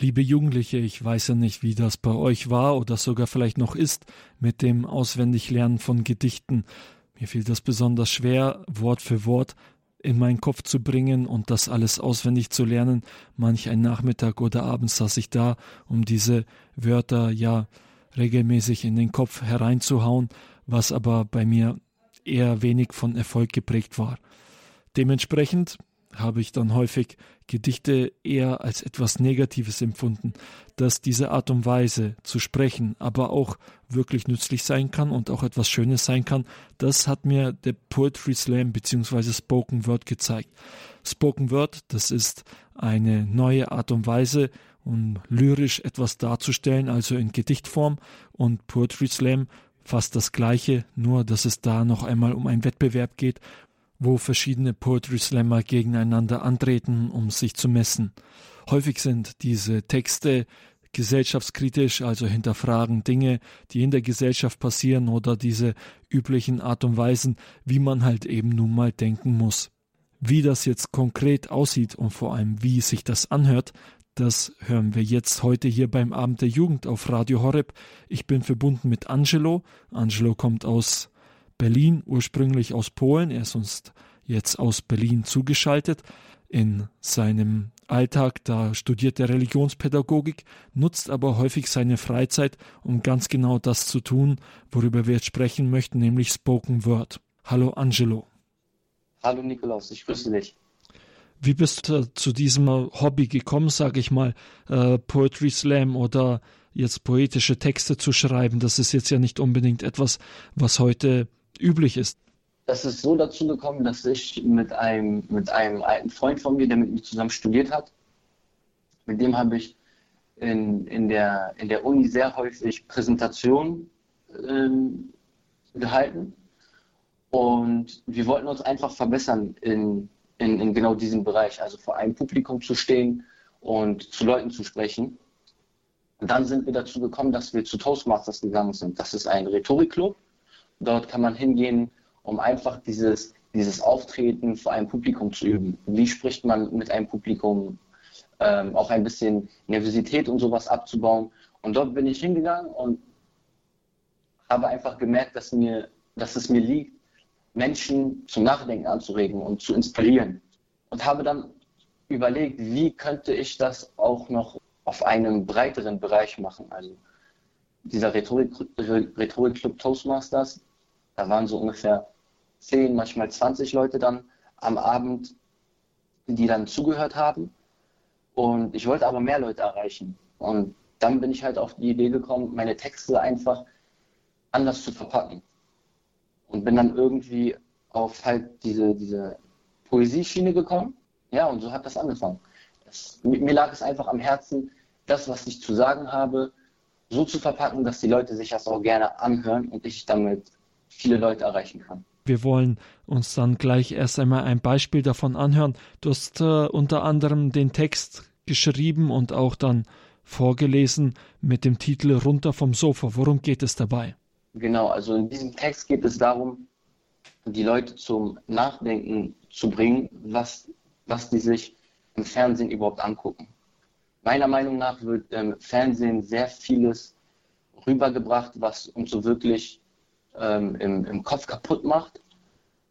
Liebe Jugendliche, ich weiß ja nicht, wie das bei euch war oder sogar vielleicht noch ist mit dem Auswendiglernen von Gedichten. Mir fiel das besonders schwer, Wort für Wort in meinen Kopf zu bringen und das alles auswendig zu lernen. Manch ein Nachmittag oder abends saß ich da, um diese Wörter ja regelmäßig in den Kopf hereinzuhauen, was aber bei mir eher wenig von Erfolg geprägt war. Dementsprechend habe ich dann häufig Gedichte eher als etwas Negatives empfunden, dass diese Art und Weise zu sprechen aber auch wirklich nützlich sein kann und auch etwas Schönes sein kann, das hat mir der Poetry Slam bzw. Spoken Word gezeigt. Spoken Word, das ist eine neue Art und Weise, um lyrisch etwas darzustellen, also in Gedichtform und Poetry Slam fast das gleiche, nur dass es da noch einmal um einen Wettbewerb geht, wo verschiedene Poetry Slammer gegeneinander antreten, um sich zu messen. Häufig sind diese Texte gesellschaftskritisch, also hinterfragen Dinge, die in der Gesellschaft passieren oder diese üblichen Art und Weisen, wie man halt eben nun mal denken muss. Wie das jetzt konkret aussieht und vor allem wie sich das anhört, das hören wir jetzt heute hier beim Abend der Jugend auf Radio Horeb. Ich bin verbunden mit Angelo. Angelo kommt aus Berlin, ursprünglich aus Polen. Er ist uns jetzt aus Berlin zugeschaltet. In seinem Alltag, da studiert er Religionspädagogik, nutzt aber häufig seine Freizeit, um ganz genau das zu tun, worüber wir jetzt sprechen möchten, nämlich Spoken Word. Hallo Angelo. Hallo Nikolaus, ich grüße dich. Wie bist du zu diesem Hobby gekommen, sage ich mal, äh, Poetry Slam oder jetzt poetische Texte zu schreiben? Das ist jetzt ja nicht unbedingt etwas, was heute üblich ist. Das ist so dazu gekommen, dass ich mit einem, mit einem alten Freund von mir, der mit mir zusammen studiert hat, mit dem habe ich in, in, der, in der Uni sehr häufig Präsentationen ähm, gehalten. Und wir wollten uns einfach verbessern in, in, in genau diesem Bereich, also vor einem Publikum zu stehen und zu Leuten zu sprechen. Und dann sind wir dazu gekommen, dass wir zu Toastmasters gegangen sind. Das ist ein Rhetorikclub Dort kann man hingehen, um einfach dieses, dieses Auftreten vor einem Publikum zu üben. Wie spricht man mit einem Publikum? Ähm, auch ein bisschen Nervosität und sowas abzubauen. Und dort bin ich hingegangen und habe einfach gemerkt, dass, mir, dass es mir liegt, Menschen zum Nachdenken anzuregen und zu inspirieren. Und habe dann überlegt, wie könnte ich das auch noch auf einem breiteren Bereich machen. Also dieser Rhetorik-Club Rhetorik Toastmasters da waren so ungefähr 10, manchmal 20 Leute dann am Abend, die dann zugehört haben. Und ich wollte aber mehr Leute erreichen. Und dann bin ich halt auf die Idee gekommen, meine Texte einfach anders zu verpacken. Und bin dann irgendwie auf halt diese, diese Poesieschiene gekommen. Ja, und so hat das angefangen. Das, mir lag es einfach am Herzen, das, was ich zu sagen habe, so zu verpacken, dass die Leute sich das auch gerne anhören und ich damit viele Leute erreichen kann. Wir wollen uns dann gleich erst einmal ein Beispiel davon anhören. Du hast äh, unter anderem den Text geschrieben und auch dann vorgelesen mit dem Titel Runter vom Sofa. Worum geht es dabei? Genau, also in diesem Text geht es darum, die Leute zum Nachdenken zu bringen, was, was die sich im Fernsehen überhaupt angucken. Meiner Meinung nach wird im Fernsehen sehr vieles rübergebracht, was uns so wirklich ähm, im, im Kopf kaputt macht,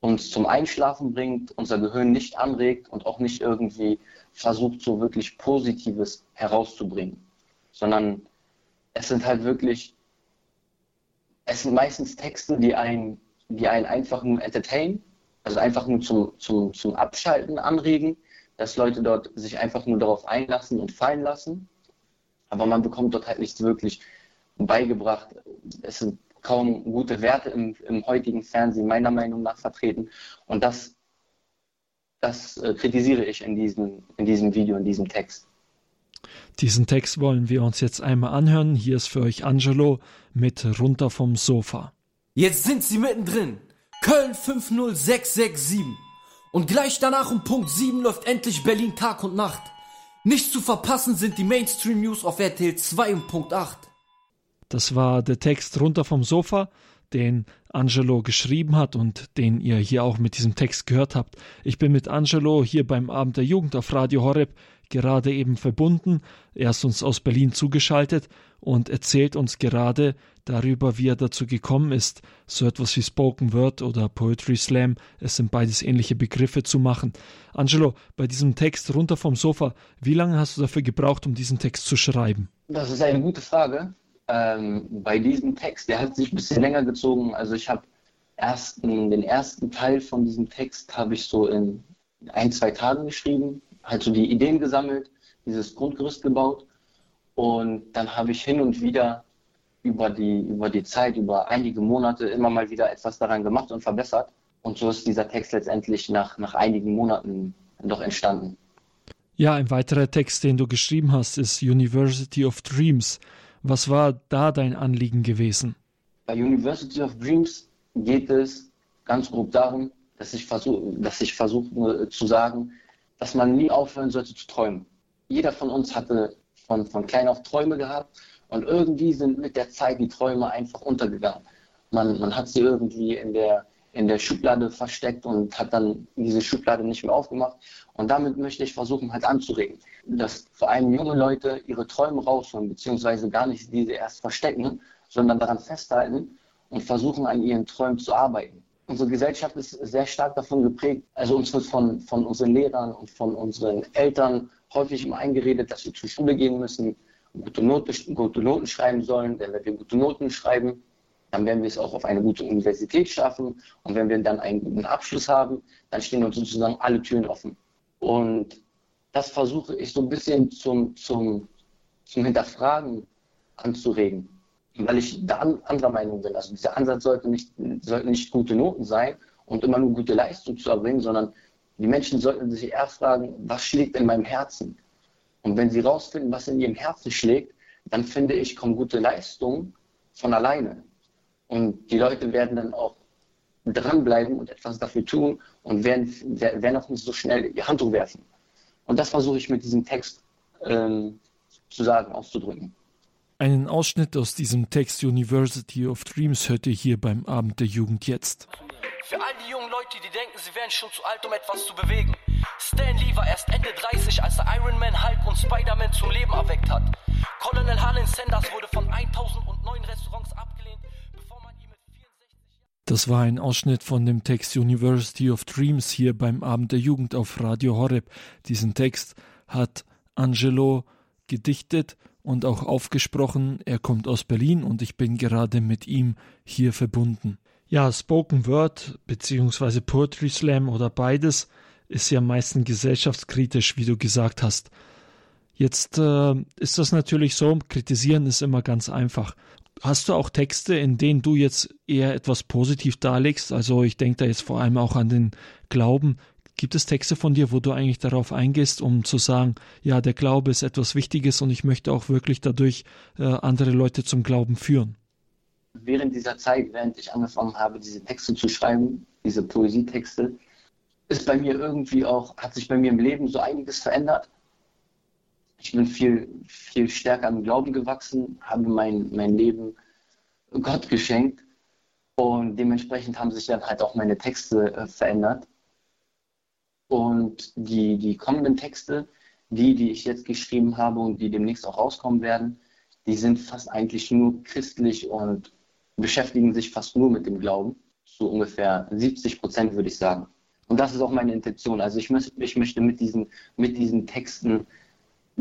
uns zum Einschlafen bringt, unser Gehirn nicht anregt und auch nicht irgendwie versucht, so wirklich Positives herauszubringen, sondern es sind halt wirklich, es sind meistens Texte, die einen, die einen einfach nur entertain, also einfach nur zum, zum, zum Abschalten anregen, dass Leute dort sich einfach nur darauf einlassen und fallen lassen. Aber man bekommt dort halt nichts wirklich beigebracht. Es sind kaum gute Werte im, im heutigen Fernsehen meiner Meinung nach vertreten. Und das, das äh, kritisiere ich in diesem, in diesem Video, in diesem Text. Diesen Text wollen wir uns jetzt einmal anhören. Hier ist für euch Angelo mit Runter vom Sofa. Jetzt sind sie mittendrin. Köln 50667. Und gleich danach um Punkt 7 läuft endlich Berlin Tag und Nacht. Nicht zu verpassen sind die Mainstream News auf RTL 2 und Punkt 8. Das war der Text runter vom Sofa, den Angelo geschrieben hat und den ihr hier auch mit diesem Text gehört habt. Ich bin mit Angelo hier beim Abend der Jugend auf Radio Horeb gerade eben verbunden. Er ist uns aus Berlin zugeschaltet und erzählt uns gerade darüber, wie er dazu gekommen ist, so etwas wie Spoken Word oder Poetry Slam, es sind beides ähnliche Begriffe zu machen. Angelo, bei diesem Text runter vom Sofa, wie lange hast du dafür gebraucht, um diesen Text zu schreiben? Das ist eine gute Frage. Ähm, bei diesem Text, der hat sich ein bisschen länger gezogen. Also ich habe ersten, den ersten Teil von diesem Text habe ich so in ein, zwei Tagen geschrieben, halt so die Ideen gesammelt, dieses Grundgerüst gebaut und dann habe ich hin und wieder über die, über die Zeit, über einige Monate immer mal wieder etwas daran gemacht und verbessert. Und so ist dieser Text letztendlich nach, nach einigen Monaten doch entstanden. Ja, ein weiterer Text, den du geschrieben hast, ist University of Dreams. Was war da dein Anliegen gewesen? Bei University of Dreams geht es ganz grob darum, dass ich versuche, dass versuche zu sagen, dass man nie aufhören sollte zu träumen. Jeder von uns hatte von, von klein auf Träume gehabt und irgendwie sind mit der Zeit die Träume einfach untergegangen. Man, man hat sie irgendwie in der, in der Schublade versteckt und hat dann diese Schublade nicht mehr aufgemacht. Und damit möchte ich versuchen, halt anzuregen, dass vor allem junge Leute ihre Träume rausholen, beziehungsweise gar nicht diese erst verstecken, sondern daran festhalten und versuchen, an ihren Träumen zu arbeiten. Unsere Gesellschaft ist sehr stark davon geprägt, also uns wird von, von unseren Lehrern und von unseren Eltern häufig immer eingeredet, dass wir zur Schule gehen müssen, gute Noten, gute Noten schreiben sollen. Denn wenn wir gute Noten schreiben, dann werden wir es auch auf eine gute Universität schaffen. Und wenn wir dann einen guten Abschluss haben, dann stehen uns sozusagen alle Türen offen. Und das versuche ich so ein bisschen zum, zum, zum Hinterfragen anzuregen, weil ich da anderer Meinung bin. Also dieser Ansatz sollte nicht, sollten nicht gute Noten sein und immer nur gute Leistung zu erbringen, sondern die Menschen sollten sich eher fragen, was schlägt in meinem Herzen? Und wenn sie rausfinden, was in ihrem Herzen schlägt, dann finde ich, kommen gute Leistungen von alleine. Und die Leute werden dann auch dranbleiben und etwas dafür tun und werden, werden auch nicht so schnell ihr Handtuch werfen. Und das versuche ich mit diesem Text ähm, zu sagen, auszudrücken. Einen Ausschnitt aus diesem Text University of Dreams hört ihr hier beim Abend der Jugend jetzt. Für all die jungen Leute, die denken, sie wären schon zu alt, um etwas zu bewegen. Stan Lee war erst Ende 30, als er Iron Man, Hulk und Spider-Man zum Leben erweckt hat. Colonel Harlan Sanders wurde von 1009 Restaurants abgelehnt, Das war ein Ausschnitt von dem Text University of Dreams hier beim Abend der Jugend auf Radio Horeb. Diesen Text hat Angelo gedichtet und auch aufgesprochen. Er kommt aus Berlin und ich bin gerade mit ihm hier verbunden. Ja, Spoken Word beziehungsweise Poetry Slam oder beides ist ja meistens gesellschaftskritisch, wie du gesagt hast. Jetzt äh, ist das natürlich so, kritisieren ist immer ganz einfach. Hast du auch Texte, in denen du jetzt eher etwas positiv darlegst? Also ich denke da jetzt vor allem auch an den Glauben. Gibt es Texte von dir, wo du eigentlich darauf eingehst, um zu sagen, ja, der Glaube ist etwas Wichtiges und ich möchte auch wirklich dadurch äh, andere Leute zum Glauben führen? Während dieser Zeit, während ich angefangen habe, diese Texte zu schreiben, diese Poesietexte, ist bei mir irgendwie auch, hat sich bei mir im Leben so einiges verändert. Ich bin viel, viel stärker im Glauben gewachsen, habe mein, mein Leben Gott geschenkt und dementsprechend haben sich dann halt auch meine Texte äh, verändert. Und die, die kommenden Texte, die, die ich jetzt geschrieben habe und die demnächst auch rauskommen werden, die sind fast eigentlich nur christlich und beschäftigen sich fast nur mit dem Glauben. So ungefähr 70 Prozent würde ich sagen. Und das ist auch meine Intention. Also ich, möchte, ich möchte mit diesen, mit diesen Texten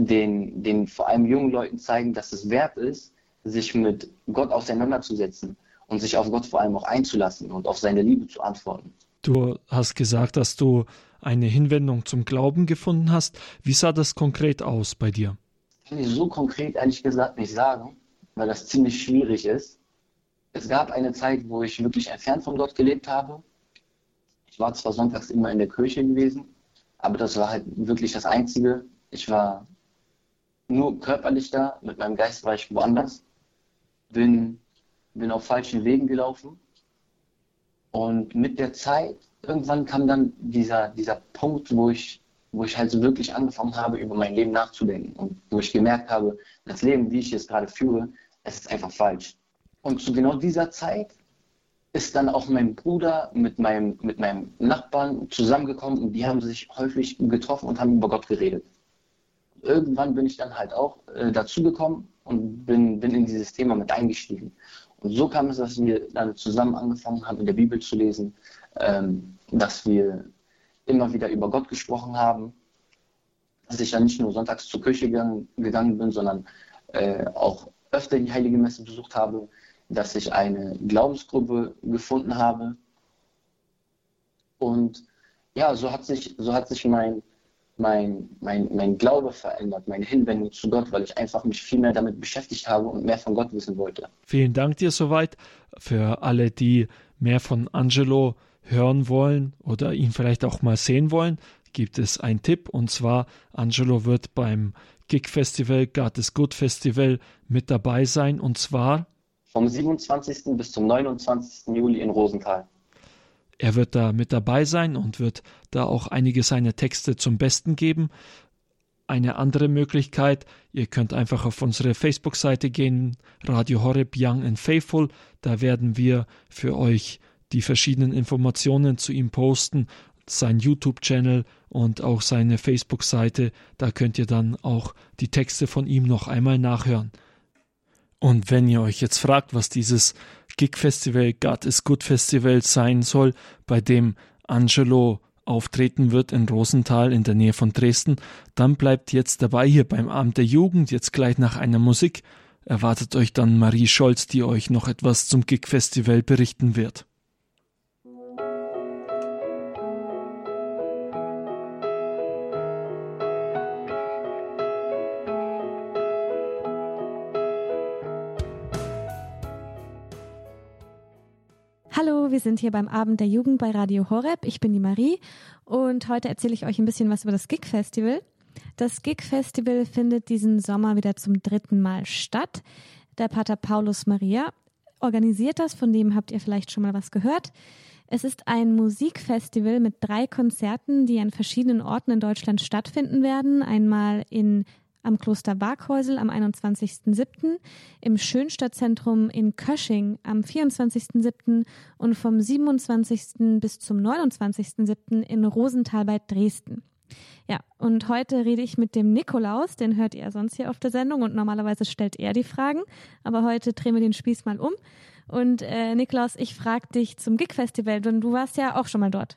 den, den vor allem jungen Leuten zeigen, dass es wert ist, sich mit Gott auseinanderzusetzen und sich auf Gott vor allem auch einzulassen und auf seine Liebe zu antworten. Du hast gesagt, dass du eine Hinwendung zum Glauben gefunden hast. Wie sah das konkret aus bei dir? Kann ich so konkret ehrlich gesagt nicht sagen, weil das ziemlich schwierig ist. Es gab eine Zeit, wo ich wirklich entfernt von Gott gelebt habe. Ich war zwar sonntags immer in der Kirche gewesen, aber das war halt wirklich das Einzige. Ich war nur körperlich da, mit meinem Geist war ich woanders. Bin, bin auf falschen Wegen gelaufen. Und mit der Zeit irgendwann kam dann dieser, dieser Punkt, wo ich, wo ich halt so wirklich angefangen habe, über mein Leben nachzudenken und wo ich gemerkt habe, das Leben, wie ich es gerade führe, es ist einfach falsch. Und zu genau dieser Zeit ist dann auch mein Bruder mit meinem, mit meinem Nachbarn zusammengekommen und die haben sich häufig getroffen und haben über Gott geredet. Irgendwann bin ich dann halt auch äh, dazugekommen und bin, bin in dieses Thema mit eingestiegen. Und so kam es, dass wir dann zusammen angefangen haben, in der Bibel zu lesen, ähm, dass wir immer wieder über Gott gesprochen haben, dass ich dann nicht nur sonntags zur Kirche gegangen, gegangen bin, sondern äh, auch öfter die Heilige Messe besucht habe, dass ich eine Glaubensgruppe gefunden habe. Und ja, so hat sich, so hat sich mein, mein, mein, mein Glaube verändert, meine Hinwendung zu Gott, weil ich einfach mich viel mehr damit beschäftigt habe und mehr von Gott wissen wollte. Vielen Dank dir soweit. Für alle, die mehr von Angelo hören wollen oder ihn vielleicht auch mal sehen wollen, gibt es einen Tipp und zwar Angelo wird beim Gig Festival, God is Good Festival mit dabei sein und zwar vom 27. bis zum 29. Juli in Rosenthal. Er wird da mit dabei sein und wird da auch einige seiner Texte zum Besten geben. Eine andere Möglichkeit, ihr könnt einfach auf unsere Facebook-Seite gehen, Radio Horeb Young and Faithful. Da werden wir für euch die verschiedenen Informationen zu ihm posten, sein YouTube-Channel und auch seine Facebook-Seite. Da könnt ihr dann auch die Texte von ihm noch einmal nachhören. Und wenn ihr euch jetzt fragt, was dieses Gig-Festival, God is Good Festival sein soll, bei dem Angelo auftreten wird in Rosenthal in der Nähe von Dresden, dann bleibt jetzt dabei hier beim Abend der Jugend, jetzt gleich nach einer Musik. Erwartet euch dann Marie Scholz, die euch noch etwas zum Gig-Festival berichten wird. Wir sind hier beim Abend der Jugend bei Radio Horeb. Ich bin die Marie und heute erzähle ich euch ein bisschen was über das Gig Festival. Das Gig Festival findet diesen Sommer wieder zum dritten Mal statt. Der Pater Paulus Maria organisiert das, von dem habt ihr vielleicht schon mal was gehört. Es ist ein Musikfestival mit drei Konzerten, die an verschiedenen Orten in Deutschland stattfinden werden. Einmal in am Kloster Barkhäusel am 21.07., im Schönstadtzentrum in Kösching am 24.07. und vom 27. bis zum 29.07. in Rosenthal bei Dresden. Ja, und heute rede ich mit dem Nikolaus, den hört ihr sonst hier auf der Sendung und normalerweise stellt er die Fragen, aber heute drehen wir den Spieß mal um. Und äh, Nikolaus, ich frage dich zum Gig-Festival, denn du warst ja auch schon mal dort.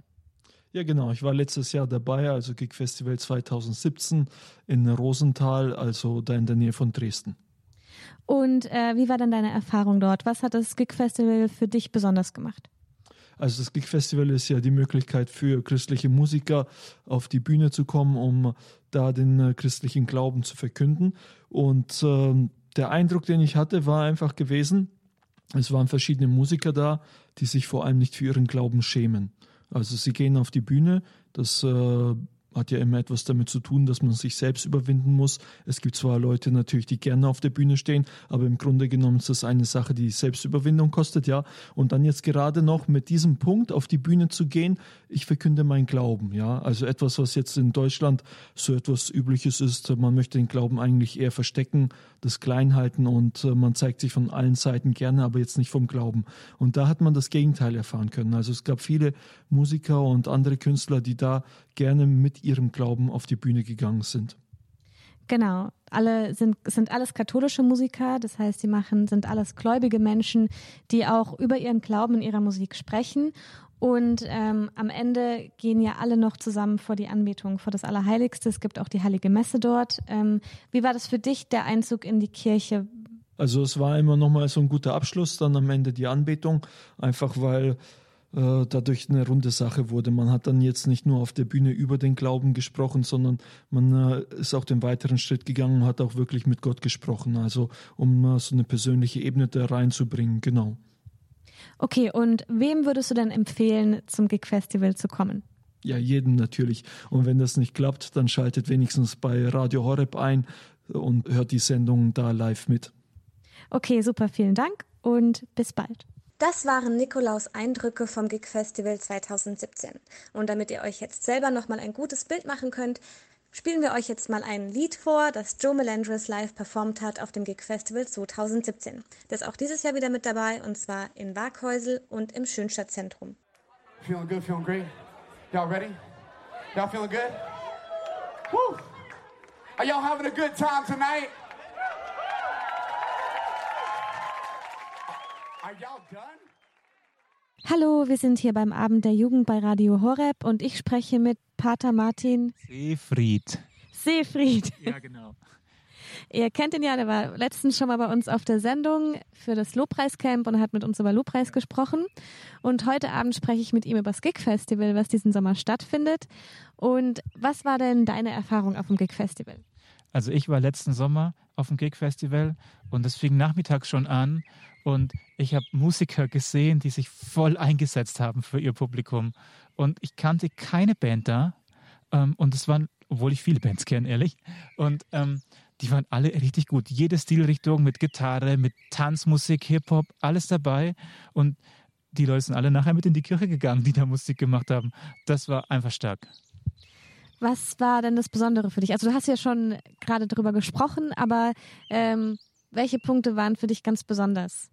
Ja, genau. Ich war letztes Jahr dabei, also Gig Festival 2017 in Rosenthal, also da in der Nähe von Dresden. Und äh, wie war dann deine Erfahrung dort? Was hat das Gig Festival für dich besonders gemacht? Also das Gig Festival ist ja die Möglichkeit für christliche Musiker auf die Bühne zu kommen, um da den äh, christlichen Glauben zu verkünden. Und äh, der Eindruck, den ich hatte, war einfach gewesen, es waren verschiedene Musiker da, die sich vor allem nicht für ihren Glauben schämen. Also sie gehen auf die Bühne, das äh, hat ja immer etwas damit zu tun, dass man sich selbst überwinden muss. Es gibt zwar Leute natürlich, die gerne auf der Bühne stehen, aber im Grunde genommen ist das eine Sache, die Selbstüberwindung kostet, ja. Und dann jetzt gerade noch mit diesem Punkt auf die Bühne zu gehen, ich verkünde meinen Glauben, ja. Also etwas, was jetzt in Deutschland so etwas Übliches ist, man möchte den Glauben eigentlich eher verstecken, das klein halten und äh, man zeigt sich von allen Seiten gerne, aber jetzt nicht vom Glauben. Und da hat man das Gegenteil erfahren können. Also es gab viele Musiker und andere Künstler, die da gerne mit ihrem Glauben auf die Bühne gegangen sind. Genau, alle sind, sind alles katholische Musiker, das heißt, die machen, sind alles gläubige Menschen, die auch über ihren Glauben in ihrer Musik sprechen. Und ähm, am Ende gehen ja alle noch zusammen vor die Anbetung, vor das Allerheiligste. Es gibt auch die Heilige Messe dort. Ähm, wie war das für dich, der Einzug in die Kirche? Also es war immer nochmal so ein guter Abschluss, dann am Ende die Anbetung, einfach weil äh, dadurch eine runde Sache wurde. Man hat dann jetzt nicht nur auf der Bühne über den Glauben gesprochen, sondern man äh, ist auch den weiteren Schritt gegangen und hat auch wirklich mit Gott gesprochen, also um äh, so eine persönliche Ebene da reinzubringen, genau. Okay, und wem würdest du denn empfehlen, zum Gig Festival zu kommen? Ja, jedem natürlich. Und wenn das nicht klappt, dann schaltet wenigstens bei Radio Horeb ein und hört die Sendung da live mit. Okay, super, vielen Dank und bis bald. Das waren Nikolaus Eindrücke vom Gig Festival 2017. Und damit ihr euch jetzt selber nochmal ein gutes Bild machen könnt, spielen wir euch jetzt mal ein Lied vor, das Joe Melandris live performt hat auf dem Gig Festival 2017. Das ist auch dieses Jahr wieder mit dabei und zwar in Waghäusel und im Schönstadtzentrum. Feeling good, feeling great. Y'all ready? Y'all feeling good? Woo! Are y'all having a good time tonight? Hallo, wir sind hier beim Abend der Jugend bei Radio Horeb und ich spreche mit Pater Martin Seefried. Seefried. Ja, genau. Ihr kennt ihn ja, der war letztens schon mal bei uns auf der Sendung für das Lobpreiscamp und hat mit uns über Lobpreis gesprochen. Und heute Abend spreche ich mit ihm über das Gig Festival, was diesen Sommer stattfindet. Und was war denn deine Erfahrung auf dem Gig Festival? Also ich war letzten Sommer auf dem Gig Festival und es fing nachmittags schon an und ich habe Musiker gesehen, die sich voll eingesetzt haben für ihr Publikum. Und ich kannte keine Band da. Ähm, und es waren, obwohl ich viele Bands kenne, ehrlich. Und ähm, die waren alle richtig gut. Jede Stilrichtung mit Gitarre, mit Tanzmusik, Hip-Hop, alles dabei. Und die Leute sind alle nachher mit in die Kirche gegangen, die da Musik gemacht haben. Das war einfach stark. Was war denn das Besondere für dich? Also du hast ja schon gerade darüber gesprochen, aber ähm, welche Punkte waren für dich ganz besonders?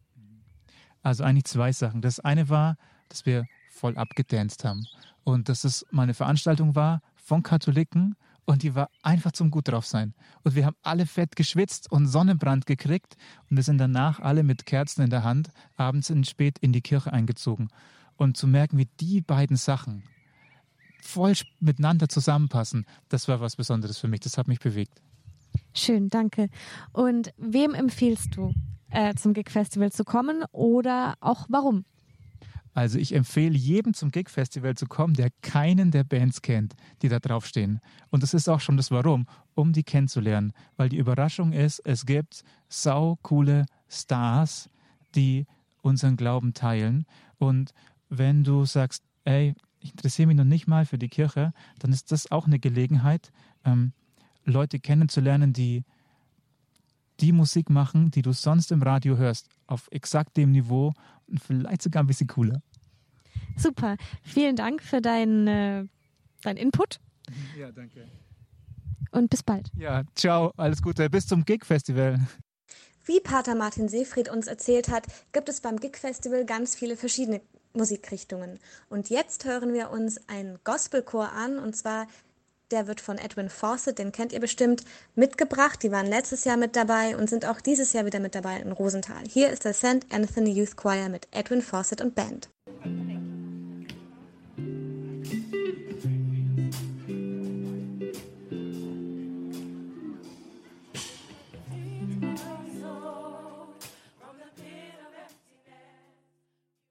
Also eigentlich zwei Sachen. Das eine war, dass wir voll abgedanced haben und dass es mal eine Veranstaltung war von Katholiken und die war einfach zum gut drauf sein. Und wir haben alle fett geschwitzt und Sonnenbrand gekriegt und wir sind danach alle mit Kerzen in der Hand abends in spät in die Kirche eingezogen. Und zu merken, wie die beiden Sachen voll miteinander zusammenpassen, das war was Besonderes für mich. Das hat mich bewegt. Schön, danke. Und wem empfiehlst du, äh, zum Gig Festival zu kommen oder auch warum? Also ich empfehle jedem zum Gig Festival zu kommen, der keinen der Bands kennt, die da draufstehen. Und das ist auch schon das Warum, um die kennenzulernen. Weil die Überraschung ist, es gibt sau coole Stars, die unseren Glauben teilen. Und wenn du sagst, ey, ich interessiere mich noch nicht mal für die Kirche, dann ist das auch eine Gelegenheit, ähm, Leute kennenzulernen, die die Musik machen, die du sonst im Radio hörst, auf exakt dem Niveau und vielleicht sogar ein bisschen cooler. Super. Vielen Dank für deinen äh, dein Input. Ja, danke. Und bis bald. Ja, ciao, alles Gute. Bis zum Gig-Festival. Wie Pater Martin Seefried uns erzählt hat, gibt es beim Gig-Festival ganz viele verschiedene Musikrichtungen. Und jetzt hören wir uns einen Gospelchor an, und zwar der wird von Edwin Fawcett, den kennt ihr bestimmt, mitgebracht. Die waren letztes Jahr mit dabei und sind auch dieses Jahr wieder mit dabei in Rosenthal. Hier ist der St. Anthony Youth Choir mit Edwin Fawcett und Band.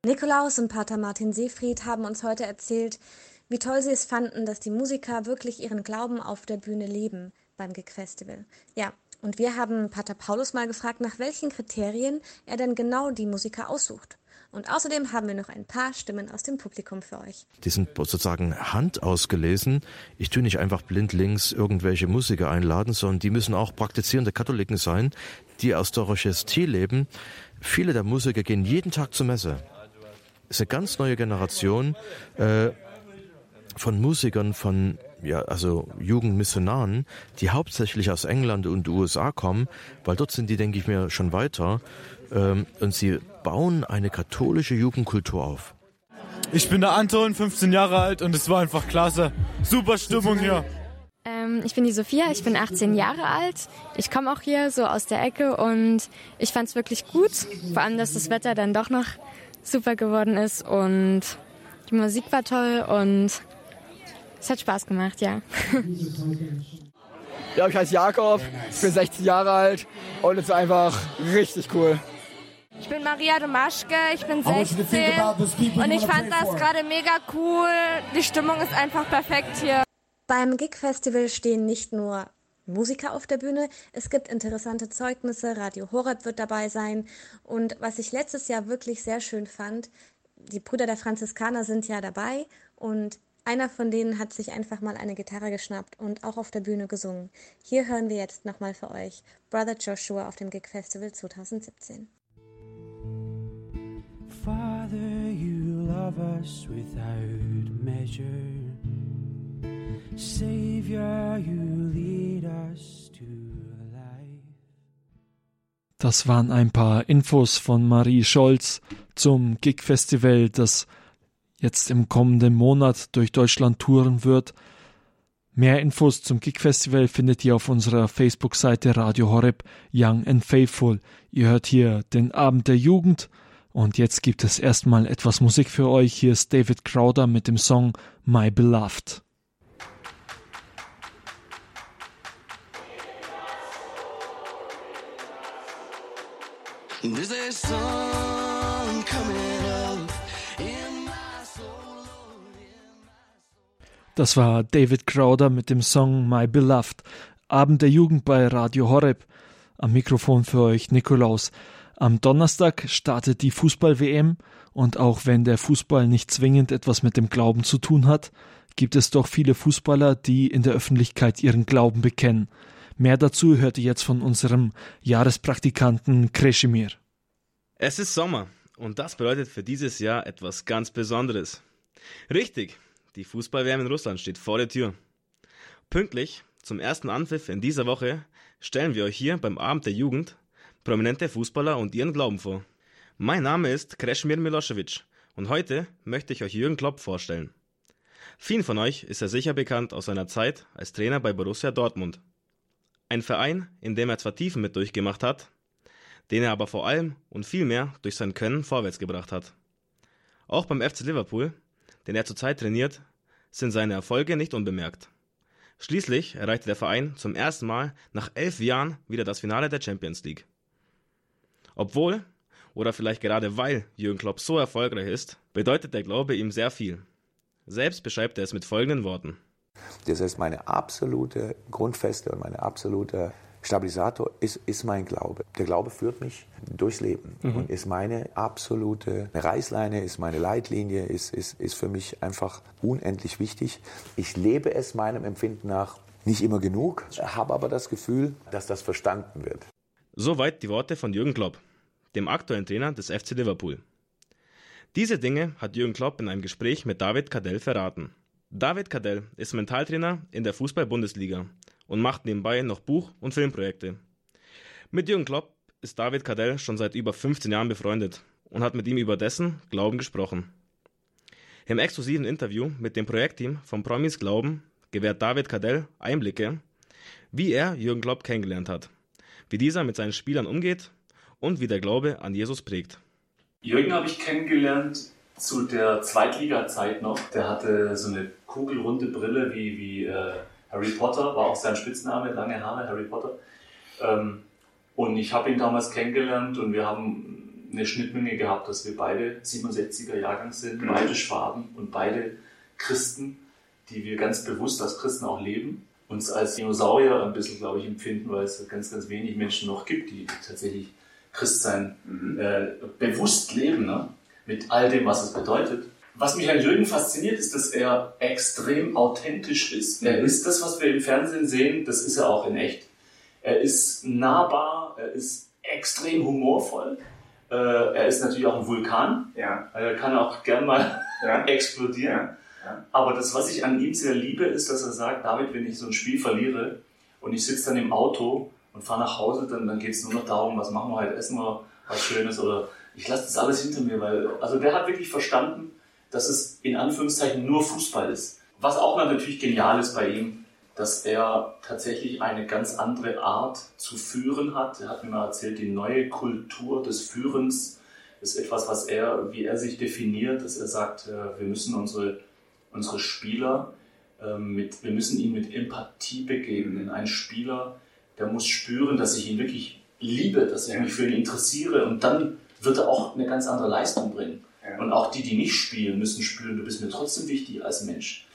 Nikolaus und Pater Martin Seefried haben uns heute erzählt, wie toll sie es fanden, dass die Musiker wirklich ihren Glauben auf der Bühne leben beim Gig Festival. Ja, und wir haben Pater Paulus mal gefragt, nach welchen Kriterien er denn genau die Musiker aussucht. Und außerdem haben wir noch ein paar Stimmen aus dem Publikum für euch. Die sind sozusagen handausgelesen. Ich tue nicht einfach blindlings irgendwelche Musiker einladen, sondern die müssen auch praktizierende Katholiken sein, die aus der Eucharistie leben. Viele der Musiker gehen jeden Tag zur Messe ist eine ganz neue Generation äh, von Musikern, von ja, also Jugendmissionaren, die hauptsächlich aus England und USA kommen, weil dort sind die, denke ich mir, schon weiter. Ähm, und sie bauen eine katholische Jugendkultur auf. Ich bin der Anton, 15 Jahre alt und es war einfach klasse. Super Stimmung hier. Ähm, ich bin die Sophia, ich bin 18 Jahre alt. Ich komme auch hier so aus der Ecke und ich fand es wirklich gut. Vor allem, dass das Wetter dann doch noch super geworden ist und die Musik war toll und es hat Spaß gemacht, ja. Ja, ich heiße Jakob, ich bin 16 Jahre alt und es ist einfach richtig cool. Ich bin Maria Domaschke, ich bin 16 und ich fand das gerade mega cool. Die Stimmung ist einfach perfekt hier. Beim Gig Festival stehen nicht nur Musiker auf der Bühne. Es gibt interessante Zeugnisse, Radio Horeb wird dabei sein. Und was ich letztes Jahr wirklich sehr schön fand, die Brüder der Franziskaner sind ja dabei und einer von denen hat sich einfach mal eine Gitarre geschnappt und auch auf der Bühne gesungen. Hier hören wir jetzt nochmal für euch Brother Joshua auf dem Gig Festival 2017. Father, you love us without measure. Savior, you lead us to life. Das waren ein paar Infos von Marie Scholz zum Gig Festival, das jetzt im kommenden Monat durch Deutschland touren wird. Mehr Infos zum Gig Festival findet ihr auf unserer Facebook-Seite Radio Horeb Young and Faithful. Ihr hört hier den Abend der Jugend und jetzt gibt es erstmal etwas Musik für euch. Hier ist David Crowder mit dem Song My Beloved. There's a song Das war David Crowder mit dem Song My Beloved. Abend der Jugend bei Radio Horeb. Am Mikrofon für euch Nikolaus. Am Donnerstag startet die Fußball-WM und auch wenn der Fußball nicht zwingend etwas mit dem Glauben zu tun hat, gibt es doch viele Fußballer, die in der Öffentlichkeit ihren Glauben bekennen. Mehr dazu hört ihr jetzt von unserem Jahrespraktikanten Kreschimir. Es ist Sommer und das bedeutet für dieses Jahr etwas ganz Besonderes. Richtig, die Fußballwärme in Russland steht vor der Tür. Pünktlich zum ersten Anpfiff in dieser Woche stellen wir euch hier beim Abend der Jugend prominente Fußballer und ihren Glauben vor. Mein Name ist Krešimir Milosevic und heute möchte ich euch Jürgen Klopp vorstellen. Vielen von euch ist er sicher bekannt aus seiner Zeit als Trainer bei Borussia Dortmund. Ein Verein, in dem er zwar Tiefen mit durchgemacht hat, den er aber vor allem und viel mehr durch sein Können vorwärts gebracht hat. Auch beim FC Liverpool, den er zurzeit trainiert, sind seine Erfolge nicht unbemerkt. Schließlich erreichte der Verein zum ersten Mal nach elf Jahren wieder das Finale der Champions League. Obwohl, oder vielleicht gerade weil Jürgen Klopp so erfolgreich ist, bedeutet der Glaube ihm sehr viel. Selbst beschreibt er es mit folgenden Worten. Das ist meine absolute Grundfeste und meine absolute Stabilisator ist, ist mein Glaube. Der Glaube führt mich durchs Leben mhm. und ist meine absolute Reißleine, ist meine Leitlinie, ist, ist, ist für mich einfach unendlich wichtig. Ich lebe es meinem Empfinden nach nicht immer genug, habe aber das Gefühl, dass das verstanden wird. Soweit die Worte von Jürgen Klopp, dem aktuellen Trainer des FC Liverpool. Diese Dinge hat Jürgen Klopp in einem Gespräch mit David Cadell verraten. David Cadell ist Mentaltrainer in der Fußball-Bundesliga und macht nebenbei noch Buch- und Filmprojekte. Mit Jürgen Klopp ist David Cadell schon seit über 15 Jahren befreundet und hat mit ihm über dessen Glauben gesprochen. Im exklusiven Interview mit dem Projektteam von Promis Glauben gewährt David Cadell Einblicke, wie er Jürgen Klopp kennengelernt hat, wie dieser mit seinen Spielern umgeht und wie der Glaube an Jesus prägt. Jürgen habe ich kennengelernt zu der Zweitliga-Zeit noch. Der hatte so eine kugelrunde Brille wie, wie äh, Harry Potter, war auch sein Spitzname, lange Haare, Harry Potter. Ähm, und ich habe ihn damals kennengelernt und wir haben eine Schnittmenge gehabt, dass wir beide 67er Jahrgang sind, mhm. beide Schwaben und beide Christen, die wir ganz bewusst als Christen auch leben, uns als Dinosaurier ein bisschen, glaube ich, empfinden, weil es ganz, ganz wenig Menschen noch gibt, die tatsächlich Christsein mhm. äh, bewusst leben. Ne? mit all dem, was es bedeutet. Was mich an Jürgen fasziniert, ist, dass er extrem authentisch ist. Er mhm. ist das, was wir im Fernsehen sehen, das ist er auch in echt. Er ist nahbar, er ist extrem humorvoll. Äh, er ist natürlich auch ein Vulkan. Ja. Er kann auch gern mal ja. explodieren. Ja. Aber das, was ich an ihm sehr liebe, ist, dass er sagt, David, wenn ich so ein Spiel verliere und ich sitze dann im Auto und fahre nach Hause, dann, dann geht es nur noch darum, was machen wir heute, essen wir was Schönes oder ich lasse das alles hinter mir, weil, also der hat wirklich verstanden, dass es in Anführungszeichen nur Fußball ist. Was auch natürlich genial ist bei ihm, dass er tatsächlich eine ganz andere Art zu führen hat. Er hat mir mal erzählt, die neue Kultur des Führens ist etwas, was er, wie er sich definiert, dass er sagt, äh, wir müssen unsere, unsere Spieler ähm, mit, wir müssen ihnen mit Empathie begegnen. Ein Spieler, der muss spüren, dass ich ihn wirklich liebe, dass ich mich für ihn interessiere und dann wird er auch eine ganz andere Leistung bringen. Und auch die, die nicht spielen, müssen spüren, du bist mir trotzdem wichtig als Mensch.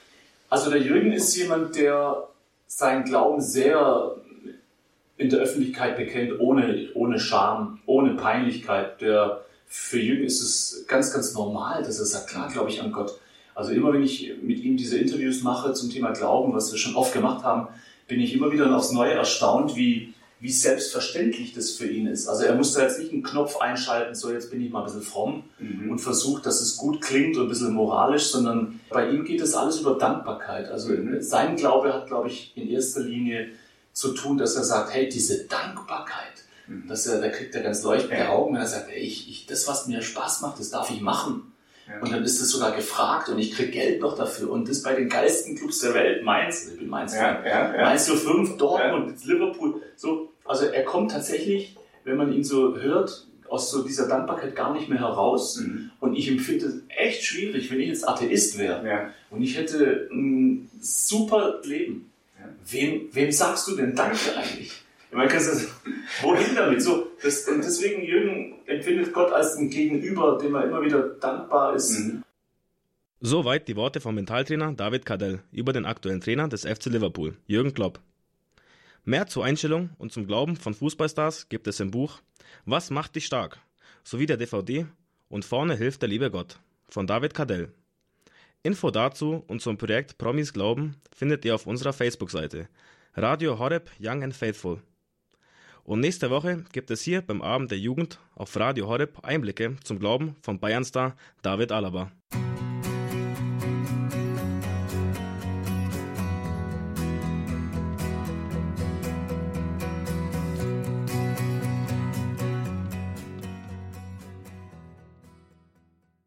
Also der Jürgen ist jemand, der seinen Glauben sehr in der Öffentlichkeit bekennt, ohne, ohne Scham, ohne Peinlichkeit. Der, für Jürgen ist es ganz, ganz normal, dass er sagt, klar glaube ich an Gott. Also immer wenn ich mit ihm diese Interviews mache zum Thema Glauben, was wir schon oft gemacht haben, bin ich immer wieder aufs Neue erstaunt, wie, wie selbstverständlich das für ihn ist. Also er musste jetzt nicht einen Knopf einschalten, so jetzt bin ich mal ein bisschen fromm mhm. und versucht, dass es gut klingt und ein bisschen moralisch, sondern bei ihm geht es alles über Dankbarkeit. Also mhm. sein Glaube hat, glaube ich, in erster Linie zu tun, dass er sagt, hey, diese Dankbarkeit, mhm. dass er, da kriegt er ganz leuchtende Augen, wenn er sagt, hey, ich, ich, das, was mir Spaß macht, das darf ich machen. Und dann ist es sogar gefragt und ich krieg Geld noch dafür. Und das bei den geilsten Clubs der Welt. Mainz, ich bin Mainz, ja, ja, ja. Mainz 05, Dortmund, Liverpool. So, also er kommt tatsächlich, wenn man ihn so hört, aus so dieser Dankbarkeit gar nicht mehr heraus. Mhm. Und ich empfinde es echt schwierig, wenn ich jetzt Atheist wäre ja. und ich hätte ein super Leben. Ja. Wem, wem sagst du denn Danke eigentlich? Ich meine, kannst du, wohin damit? So, das, und deswegen, Jürgen empfindet Gott als ein Gegenüber, dem er immer wieder dankbar ist. Mhm. Soweit die Worte vom Mentaltrainer David Cadell über den aktuellen Trainer des FC Liverpool, Jürgen Klopp. Mehr zur Einstellung und zum Glauben von Fußballstars gibt es im Buch Was macht dich stark? sowie der DVD Und vorne hilft der liebe Gott von David Cadell. Info dazu und zum Projekt Promis Glauben findet ihr auf unserer Facebook-Seite Radio Horeb Young and Faithful. Und nächste Woche gibt es hier beim Abend der Jugend auf Radio Horeb Einblicke zum Glauben von Bayernstar David Alaba.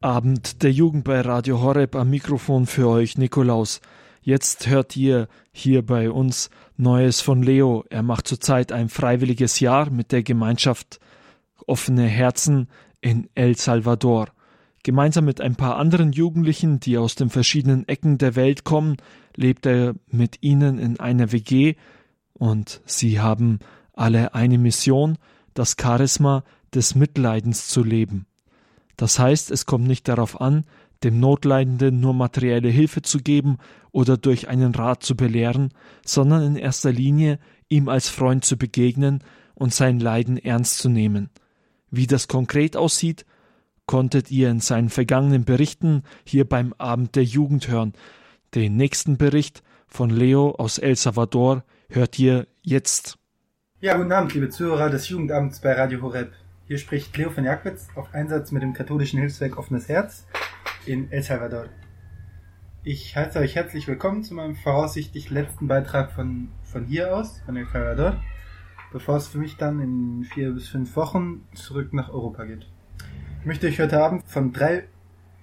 Abend der Jugend bei Radio Horeb am Mikrofon für euch Nikolaus. Jetzt hört ihr hier bei uns Neues von Leo. Er macht zurzeit ein freiwilliges Jahr mit der Gemeinschaft Offene Herzen in El Salvador. Gemeinsam mit ein paar anderen Jugendlichen, die aus den verschiedenen Ecken der Welt kommen, lebt er mit ihnen in einer WG und sie haben alle eine Mission, das Charisma des Mitleidens zu leben. Das heißt, es kommt nicht darauf an, dem Notleidenden nur materielle Hilfe zu geben oder durch einen Rat zu belehren, sondern in erster Linie ihm als Freund zu begegnen und sein Leiden ernst zu nehmen. Wie das konkret aussieht, konntet ihr in seinen vergangenen Berichten hier beim Abend der Jugend hören. Den nächsten Bericht von Leo aus El Salvador hört ihr jetzt. Ja, guten Abend, liebe Zuhörer des Jugendamts bei Radio Horeb. Hier spricht Leo von Jackwitz auf Einsatz mit dem katholischen Hilfswerk Offenes Herz in El Salvador. Ich heiße euch herzlich willkommen zu meinem voraussichtlich letzten Beitrag von, von hier aus, von El Salvador, bevor es für mich dann in vier bis fünf Wochen zurück nach Europa geht. Ich möchte euch heute Abend von drei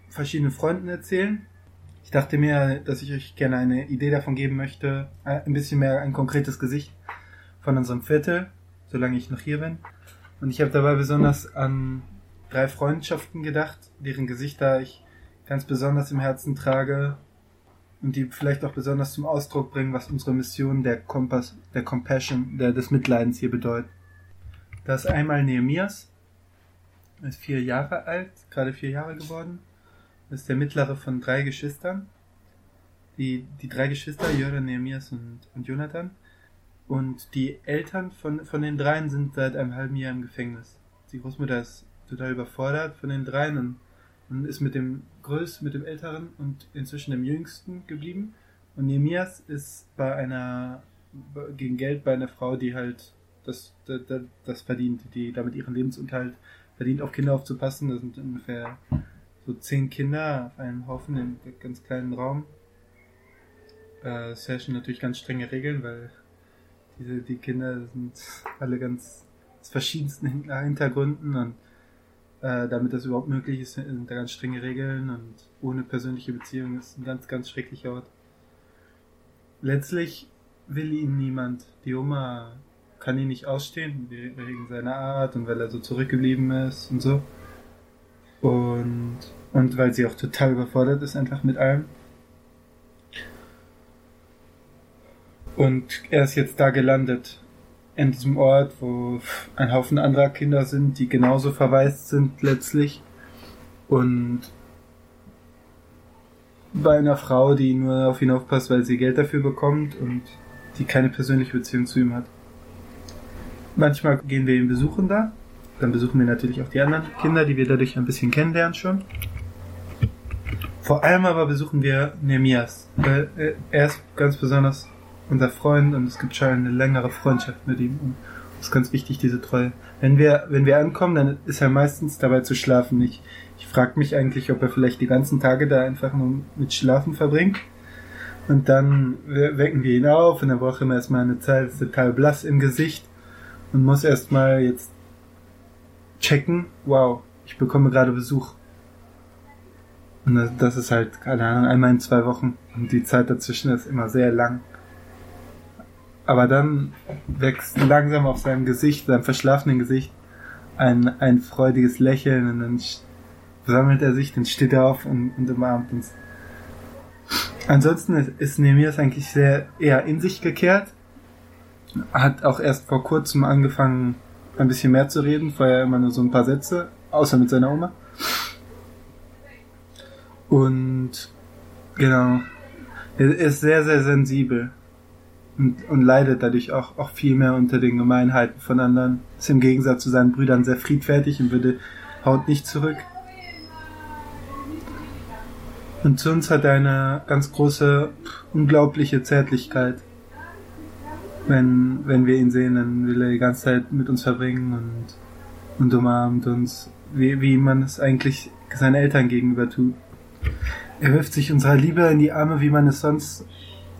verschiedenen Freunden erzählen. Ich dachte mir, dass ich euch gerne eine Idee davon geben möchte, äh, ein bisschen mehr ein konkretes Gesicht von unserem Viertel, solange ich noch hier bin. Und ich habe dabei besonders an drei Freundschaften gedacht, deren Gesichter ich ganz besonders im Herzen trage und die vielleicht auch besonders zum Ausdruck bringen, was unsere Mission der Kompass, der Compassion, der, des Mitleidens hier bedeutet. Da ist einmal Nehemias, er ist vier Jahre alt, gerade vier Jahre geworden, ist der mittlere von drei Geschwistern. Die, die drei Geschwister, Jörg, Nehemias und, und Jonathan, und die Eltern von, von den dreien sind seit einem halben Jahr im Gefängnis. Die Großmutter ist total überfordert von den dreien und, und ist mit dem Größten, mit dem Älteren und inzwischen dem Jüngsten geblieben. Und Nehemias ist bei einer, gegen Geld bei einer Frau, die halt das, das, das verdient, die damit ihren Lebensunterhalt verdient, auf Kinder aufzupassen. Das sind ungefähr so zehn Kinder auf einem Haufen einem ganz kleinen Raum. Äh, es herrschen natürlich ganz strenge Regeln, weil diese, die Kinder sind alle ganz aus verschiedensten Hintergründen und äh, damit das überhaupt möglich ist, sind da ganz strenge Regeln und ohne persönliche Beziehung ist ein ganz, ganz schrecklicher Ort. Letztlich will ihn niemand. Die Oma kann ihn nicht ausstehen, wegen seiner Art und weil er so zurückgeblieben ist und so. Und, und weil sie auch total überfordert ist einfach mit allem. Und er ist jetzt da gelandet. In diesem Ort, wo ein Haufen anderer Kinder sind, die genauso verwaist sind letztlich. Und bei einer Frau, die nur auf ihn aufpasst, weil sie Geld dafür bekommt und die keine persönliche Beziehung zu ihm hat. Manchmal gehen wir ihn besuchen da. Dann besuchen wir natürlich auch die anderen Kinder, die wir dadurch ein bisschen kennenlernen schon. Vor allem aber besuchen wir Nehemias. Er ist ganz besonders unser Freund und es gibt schon eine längere Freundschaft mit ihm. Und das ist ganz wichtig, diese Treue. Wenn wir, wenn wir ankommen, dann ist er meistens dabei zu schlafen. Ich, ich frage mich eigentlich, ob er vielleicht die ganzen Tage da einfach nur mit Schlafen verbringt. Und dann wecken wir ihn auf und er braucht immer erstmal eine Zeit, ist total blass im Gesicht und muss erstmal jetzt checken, wow, ich bekomme gerade Besuch. Und das ist halt, keine Ahnung, einmal in zwei Wochen. Und die Zeit dazwischen ist immer sehr lang. Aber dann wächst langsam auf seinem Gesicht, seinem verschlafenen Gesicht, ein, ein freudiges Lächeln und dann sammelt er sich, dann steht er auf und, und umarmt uns. Ansonsten ist, ist Nehemias eigentlich sehr eher in sich gekehrt. Hat auch erst vor kurzem angefangen, ein bisschen mehr zu reden, vorher immer nur so ein paar Sätze, außer mit seiner Oma. Und genau, er ist sehr, sehr sensibel und, und leidet dadurch auch, auch viel mehr unter den Gemeinheiten von anderen. Ist im Gegensatz zu seinen Brüdern sehr friedfertig und würde, haut nicht zurück. Und zu uns hat er eine ganz große, unglaubliche Zärtlichkeit. Wenn, wenn wir ihn sehen, dann will er die ganze Zeit mit uns verbringen und, und umarmt uns, wie, wie man es eigentlich seinen Eltern gegenüber tut. Er wirft sich unserer Liebe in die Arme, wie man es sonst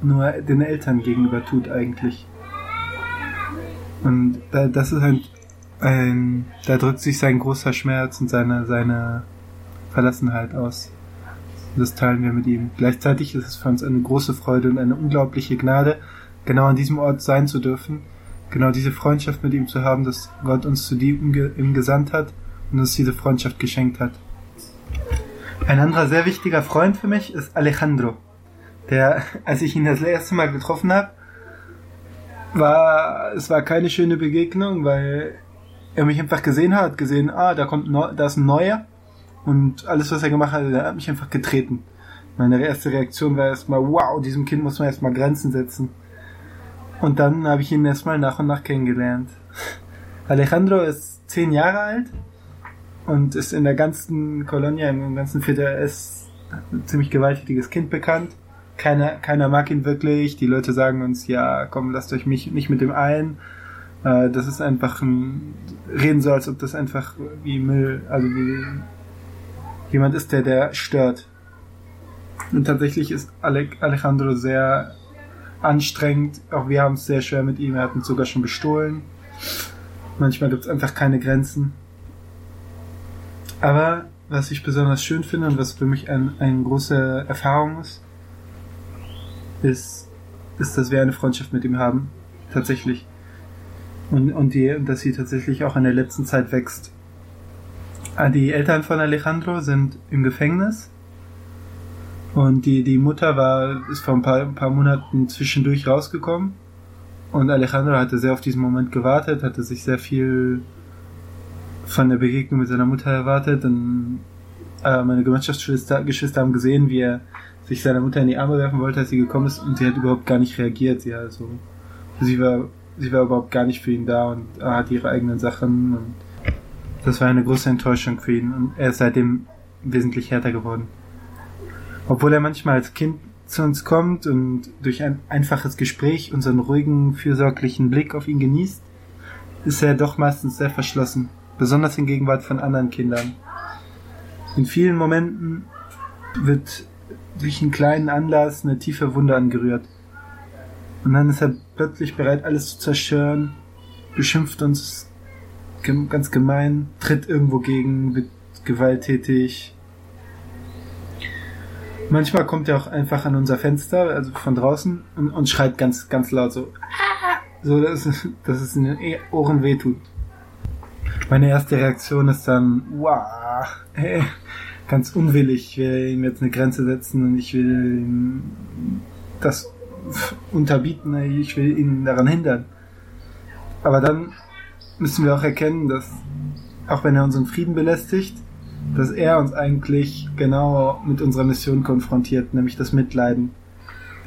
nur den Eltern gegenüber tut eigentlich. Und da, das ist ein, ein, da drückt sich sein großer Schmerz und seine, seine Verlassenheit aus. Das teilen wir mit ihm. Gleichzeitig ist es für uns eine große Freude und eine unglaubliche Gnade, genau an diesem Ort sein zu dürfen, genau diese Freundschaft mit ihm zu haben, dass Gott uns zu ihm gesandt hat und uns diese Freundschaft geschenkt hat. Ein anderer sehr wichtiger Freund für mich ist Alejandro, der, als ich ihn das erste Mal getroffen habe, war, es war keine schöne Begegnung, weil er mich einfach gesehen hat, gesehen, ah, da kommt, da ist ein neuer und alles, was er gemacht hat, er hat mich einfach getreten. Meine erste Reaktion war erstmal, wow, diesem Kind muss man erstmal Grenzen setzen. Und dann habe ich ihn erstmal nach und nach kennengelernt. Alejandro ist zehn Jahre alt und ist in der ganzen Kolonie, im ganzen Viertel, ist ein ziemlich gewalttätiges Kind bekannt. Keiner, keiner mag ihn wirklich. Die Leute sagen uns, ja, komm, lasst euch mich nicht mit dem ein. Äh, das ist einfach ein, reden so, als ob das einfach wie Müll, also wie jemand ist, der, der stört. Und tatsächlich ist Alejandro sehr anstrengend. Auch wir haben es sehr schwer mit ihm. Er hat uns sogar schon bestohlen. Manchmal gibt es einfach keine Grenzen. Aber was ich besonders schön finde und was für mich ein, eine große Erfahrung ist, ist, ist, dass wir eine Freundschaft mit ihm haben. Tatsächlich. Und, und, die, dass sie tatsächlich auch in der letzten Zeit wächst. Ah, die Eltern von Alejandro sind im Gefängnis. Und die, die Mutter war, ist vor ein paar, ein paar Monaten zwischendurch rausgekommen. Und Alejandro hatte sehr auf diesen Moment gewartet, hatte sich sehr viel von der Begegnung mit seiner Mutter erwartet. Und äh, meine Gemeinschaftsgeschwister Geschwister haben gesehen, wie er sich seiner Mutter in die Arme werfen wollte, als sie gekommen ist. Und sie hat überhaupt gar nicht reagiert. Sie, also, sie, war, sie war überhaupt gar nicht für ihn da und hat ihre eigenen Sachen. Und das war eine große Enttäuschung für ihn und er ist seitdem wesentlich härter geworden. Obwohl er manchmal als Kind zu uns kommt und durch ein einfaches Gespräch unseren ruhigen, fürsorglichen Blick auf ihn genießt, ist er doch meistens sehr verschlossen, besonders in Gegenwart von anderen Kindern. In vielen Momenten wird durch einen kleinen Anlass eine tiefe Wunde angerührt. Und dann ist er plötzlich bereit, alles zu zerstören, beschimpft uns ganz gemein, tritt irgendwo gegen, wird gewalttätig. Manchmal kommt er auch einfach an unser Fenster, also von draußen, und, und schreit ganz, ganz laut so, so dass, dass es in den Ohren wehtut. Meine erste Reaktion ist dann, wow, hey, ganz unwillig, ich will ihm jetzt eine Grenze setzen und ich will ihm das unterbieten, ich will ihn daran hindern. Aber dann müssen wir auch erkennen, dass auch wenn er unseren Frieden belästigt, dass er uns eigentlich genau mit unserer Mission konfrontiert, nämlich das Mitleiden.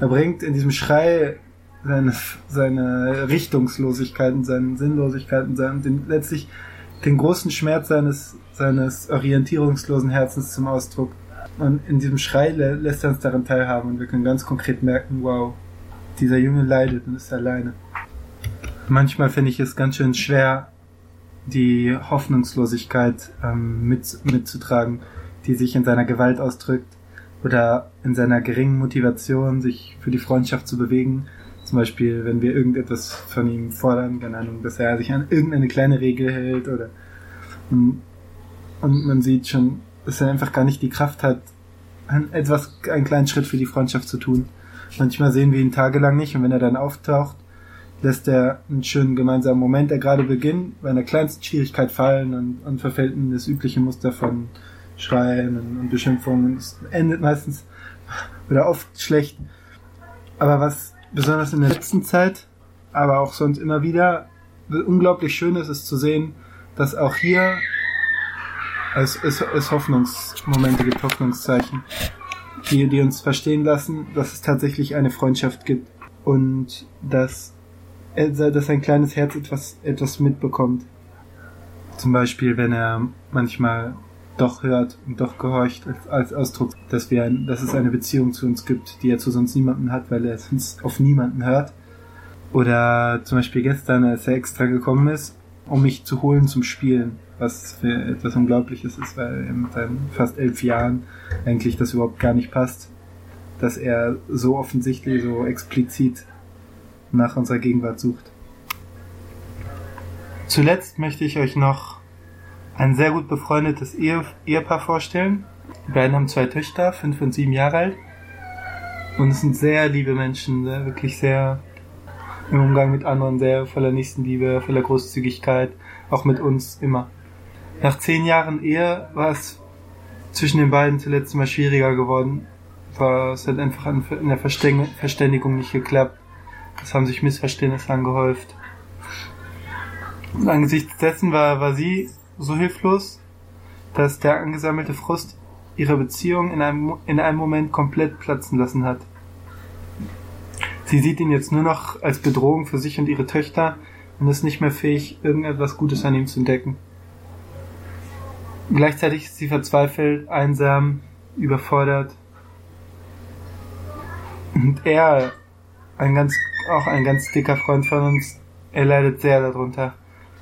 Er bringt in diesem Schrei seine, seine Richtungslosigkeit und seine Sinnlosigkeit und seinen, den, letztlich den großen Schmerz seines, seines orientierungslosen Herzens zum Ausdruck. Und in diesem Schrei lä lässt er uns daran teilhaben und wir können ganz konkret merken, wow, dieser Junge leidet und ist alleine. Manchmal finde ich es ganz schön schwer, die Hoffnungslosigkeit ähm, mit, mitzutragen, die sich in seiner Gewalt ausdrückt oder in seiner geringen Motivation, sich für die Freundschaft zu bewegen. Zum Beispiel, wenn wir irgendetwas von ihm fordern, keine Ahnung, dass er sich an irgendeine kleine Regel hält oder und, und man sieht schon, dass er einfach gar nicht die Kraft hat, ein, etwas, einen kleinen Schritt für die Freundschaft zu tun. Manchmal sehen wir ihn tagelang nicht und wenn er dann auftaucht, lässt er einen schönen gemeinsamen Moment, der gerade beginnt, bei einer kleinsten Schwierigkeit fallen und, und verfällt in das übliche Muster von Schreien und, und Beschimpfungen. Es endet meistens oder oft schlecht. Aber was besonders in der letzten Zeit, aber auch sonst immer wieder unglaublich schön ist, ist zu sehen, dass auch hier es, es, es Hoffnungsmomente gibt, Hoffnungszeichen, die, die uns verstehen lassen, dass es tatsächlich eine Freundschaft gibt und dass, dass ein kleines Herz etwas, etwas mitbekommt. Zum Beispiel, wenn er manchmal doch hört und doch gehorcht als, als Ausdruck, dass wir, ein, dass es eine Beziehung zu uns gibt, die er zu sonst niemanden hat, weil er sonst auf niemanden hört. Oder zum Beispiel gestern, als er extra gekommen ist, um mich zu holen zum Spielen, was für etwas Unglaubliches ist, weil mit seinen fast elf Jahren eigentlich das überhaupt gar nicht passt, dass er so offensichtlich, so explizit nach unserer Gegenwart sucht. Zuletzt möchte ich euch noch ein sehr gut befreundetes Ehe Ehepaar vorstellen. Die beiden haben zwei Töchter, fünf und sieben Jahre alt. Und es sind sehr liebe Menschen, sehr, wirklich sehr im Umgang mit anderen, sehr voller Nächstenliebe, voller Großzügigkeit, auch mit uns immer. Nach zehn Jahren Ehe war es zwischen den beiden zuletzt immer schwieriger geworden. War, es hat einfach in der Verständigung nicht geklappt. Es haben sich Missverständnisse angehäuft. Und angesichts dessen war, war sie so hilflos, dass der angesammelte Frust ihre Beziehung in einem, in einem Moment komplett platzen lassen hat. Sie sieht ihn jetzt nur noch als Bedrohung für sich und ihre Töchter und ist nicht mehr fähig, irgendetwas Gutes an ihm zu entdecken. Gleichzeitig ist sie verzweifelt, einsam, überfordert. Und er, ein ganz, auch ein ganz dicker Freund von uns, er leidet sehr darunter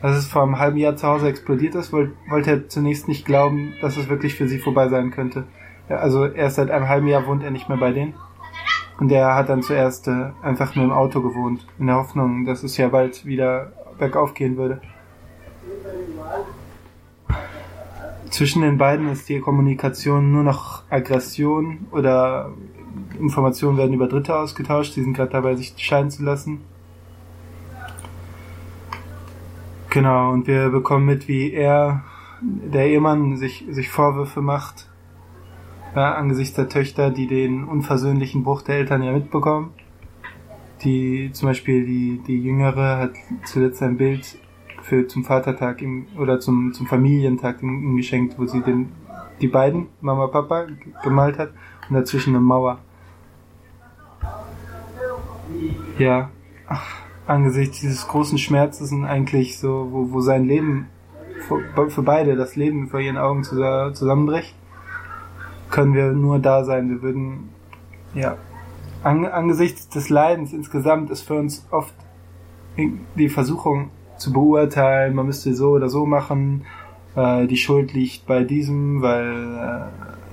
als es vor einem halben Jahr zu Hause explodiert ist, wollte er zunächst nicht glauben, dass es wirklich für sie vorbei sein könnte. Also erst seit einem halben Jahr wohnt er nicht mehr bei denen. Und er hat dann zuerst äh, einfach nur im Auto gewohnt, in der Hoffnung, dass es ja bald wieder bergauf gehen würde. Zwischen den beiden ist die Kommunikation nur noch Aggression oder Informationen werden über Dritte ausgetauscht, die sind gerade dabei, sich scheiden zu lassen. Genau, und wir bekommen mit, wie er, der Ehemann, sich, sich Vorwürfe macht, ja, angesichts der Töchter, die den unversöhnlichen Bruch der Eltern ja mitbekommen. Die, zum Beispiel die, die Jüngere hat zuletzt ein Bild für zum Vatertag im, oder zum, zum Familientag ihm, geschenkt, wo sie den, die beiden, Mama, Papa, gemalt hat und dazwischen eine Mauer. Ja. Ach angesichts dieses großen Schmerzes und eigentlich so, wo, wo sein Leben für, für beide, das Leben vor ihren Augen zusammenbricht, können wir nur da sein. Wir würden, ja, an, angesichts des Leidens insgesamt ist für uns oft die Versuchung zu beurteilen, man müsste so oder so machen, äh, die Schuld liegt bei diesem, weil,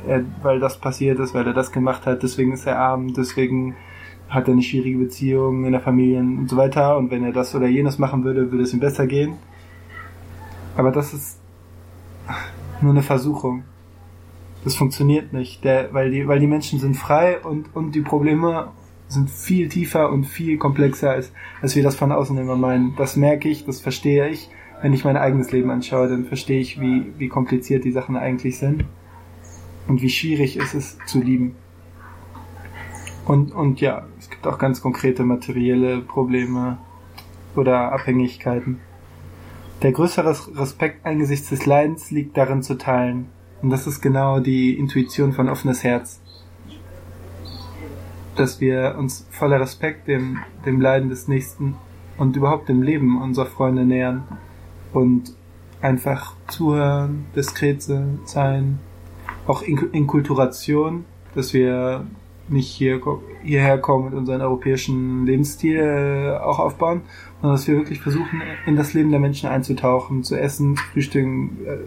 äh, er, weil das passiert ist, weil er das gemacht hat, deswegen ist er arm, deswegen hat er eine schwierige Beziehung in der Familie und so weiter. Und wenn er das oder jenes machen würde, würde es ihm besser gehen. Aber das ist nur eine Versuchung. Das funktioniert nicht, der, weil, die, weil die Menschen sind frei und, und die Probleme sind viel tiefer und viel komplexer, als, als wir das von außen immer meinen. Das merke ich, das verstehe ich. Wenn ich mein eigenes Leben anschaue, dann verstehe ich, wie, wie kompliziert die Sachen eigentlich sind und wie schwierig es ist zu lieben. Und, und ja, es gibt auch ganz konkrete materielle Probleme oder Abhängigkeiten. Der größere Respekt angesichts des Leidens liegt darin zu teilen. Und das ist genau die Intuition von offenes Herz. Dass wir uns voller Respekt dem, dem Leiden des Nächsten und überhaupt dem Leben unserer Freunde nähern und einfach zuhören, diskret sein, auch Inkulturation, dass wir nicht hier, hierher kommen und unseren europäischen Lebensstil äh, auch aufbauen, sondern dass wir wirklich versuchen, in das Leben der Menschen einzutauchen, zu essen, frühstücken, äh,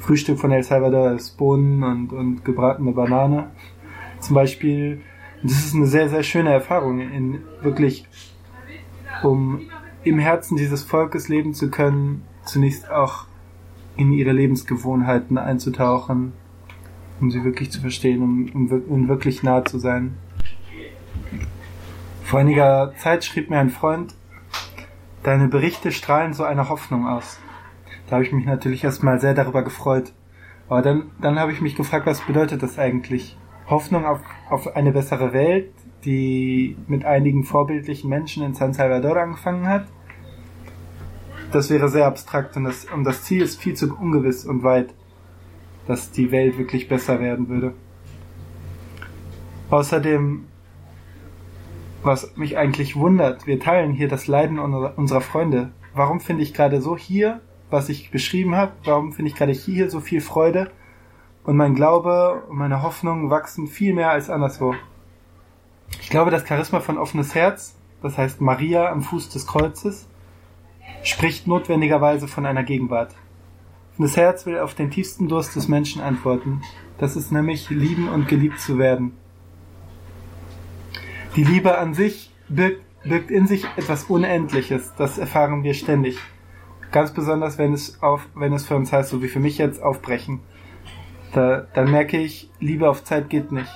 Frühstück von El Salvador ist Bohnen und, und gebratene Banane zum Beispiel. Das ist eine sehr, sehr schöne Erfahrung, in wirklich, um im Herzen dieses Volkes leben zu können, zunächst auch in ihre Lebensgewohnheiten einzutauchen, um sie wirklich zu verstehen, um, um, um wirklich nah zu sein. Vor einiger Zeit schrieb mir ein Freund, deine Berichte strahlen so eine Hoffnung aus. Da habe ich mich natürlich erstmal sehr darüber gefreut. Aber dann, dann habe ich mich gefragt, was bedeutet das eigentlich? Hoffnung auf, auf eine bessere Welt, die mit einigen vorbildlichen Menschen in San Salvador angefangen hat? Das wäre sehr abstrakt und das, und das Ziel ist viel zu ungewiss und weit dass die Welt wirklich besser werden würde. Außerdem, was mich eigentlich wundert, wir teilen hier das Leiden unserer Freunde. Warum finde ich gerade so hier, was ich beschrieben habe, warum finde ich gerade hier so viel Freude und mein Glaube und meine Hoffnungen wachsen viel mehr als anderswo. Ich glaube, das Charisma von offenes Herz, das heißt Maria am Fuß des Kreuzes, spricht notwendigerweise von einer Gegenwart. Das Herz will auf den tiefsten Durst des Menschen antworten. Das ist nämlich lieben und geliebt zu werden. Die Liebe an sich birgt, birgt in sich etwas Unendliches. Das erfahren wir ständig. Ganz besonders, wenn es auf, wenn es für uns heißt, so wie für mich jetzt, aufbrechen. Da, dann merke ich, Liebe auf Zeit geht nicht.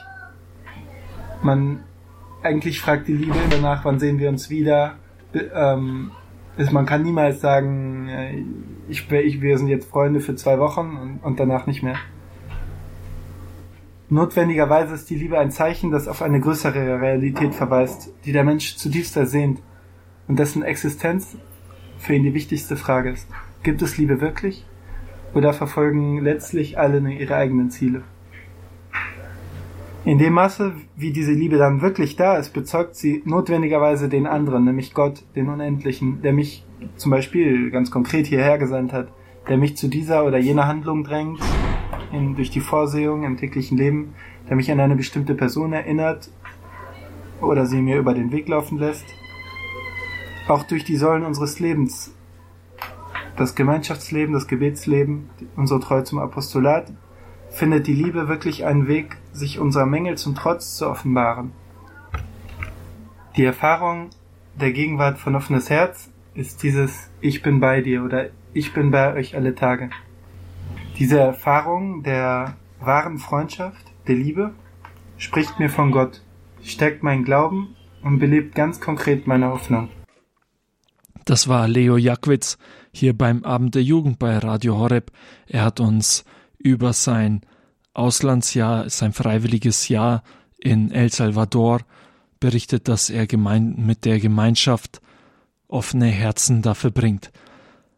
Man, eigentlich fragt die Liebe danach, wann sehen wir uns wieder, ähm, ist, man kann niemals sagen, äh, ich, ich, wir sind jetzt Freunde für zwei Wochen und, und danach nicht mehr. Notwendigerweise ist die Liebe ein Zeichen, das auf eine größere Realität verweist, die der Mensch zutiefst ersehnt und dessen Existenz für ihn die wichtigste Frage ist. Gibt es Liebe wirklich? Oder verfolgen letztlich alle nur ihre eigenen Ziele? In dem Maße, wie diese Liebe dann wirklich da ist, bezeugt sie notwendigerweise den anderen, nämlich Gott, den Unendlichen, der mich zum Beispiel ganz konkret hierher gesandt hat, der mich zu dieser oder jener Handlung drängt, in, durch die Vorsehung im täglichen Leben, der mich an eine bestimmte Person erinnert oder sie mir über den Weg laufen lässt. Auch durch die Säulen unseres Lebens, das Gemeinschaftsleben, das Gebetsleben, unsere Treue zum Apostolat, findet die Liebe wirklich einen Weg, sich unserer Mängel zum Trotz zu offenbaren. Die Erfahrung der Gegenwart von offenes Herz ist dieses Ich bin bei dir oder Ich bin bei euch alle Tage. Diese Erfahrung der wahren Freundschaft, der Liebe, spricht mir von Gott, stärkt meinen Glauben und belebt ganz konkret meine Hoffnung. Das war Leo Jackwitz hier beim Abend der Jugend bei Radio Horeb. Er hat uns über sein Auslandsjahr, sein freiwilliges Jahr in El Salvador berichtet, dass er gemein mit der Gemeinschaft offene Herzen da verbringt.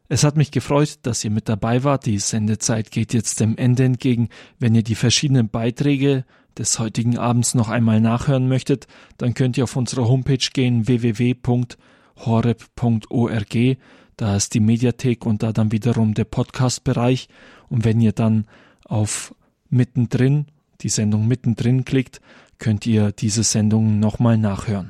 Es hat mich gefreut, dass ihr mit dabei wart. Die Sendezeit geht jetzt dem Ende entgegen. Wenn ihr die verschiedenen Beiträge des heutigen Abends noch einmal nachhören möchtet, dann könnt ihr auf unsere Homepage gehen www.horeb.org. Da ist die Mediathek und da dann wiederum der Podcast-Bereich. Und wenn ihr dann auf mittendrin, die Sendung mittendrin klickt, könnt ihr diese Sendung nochmal nachhören.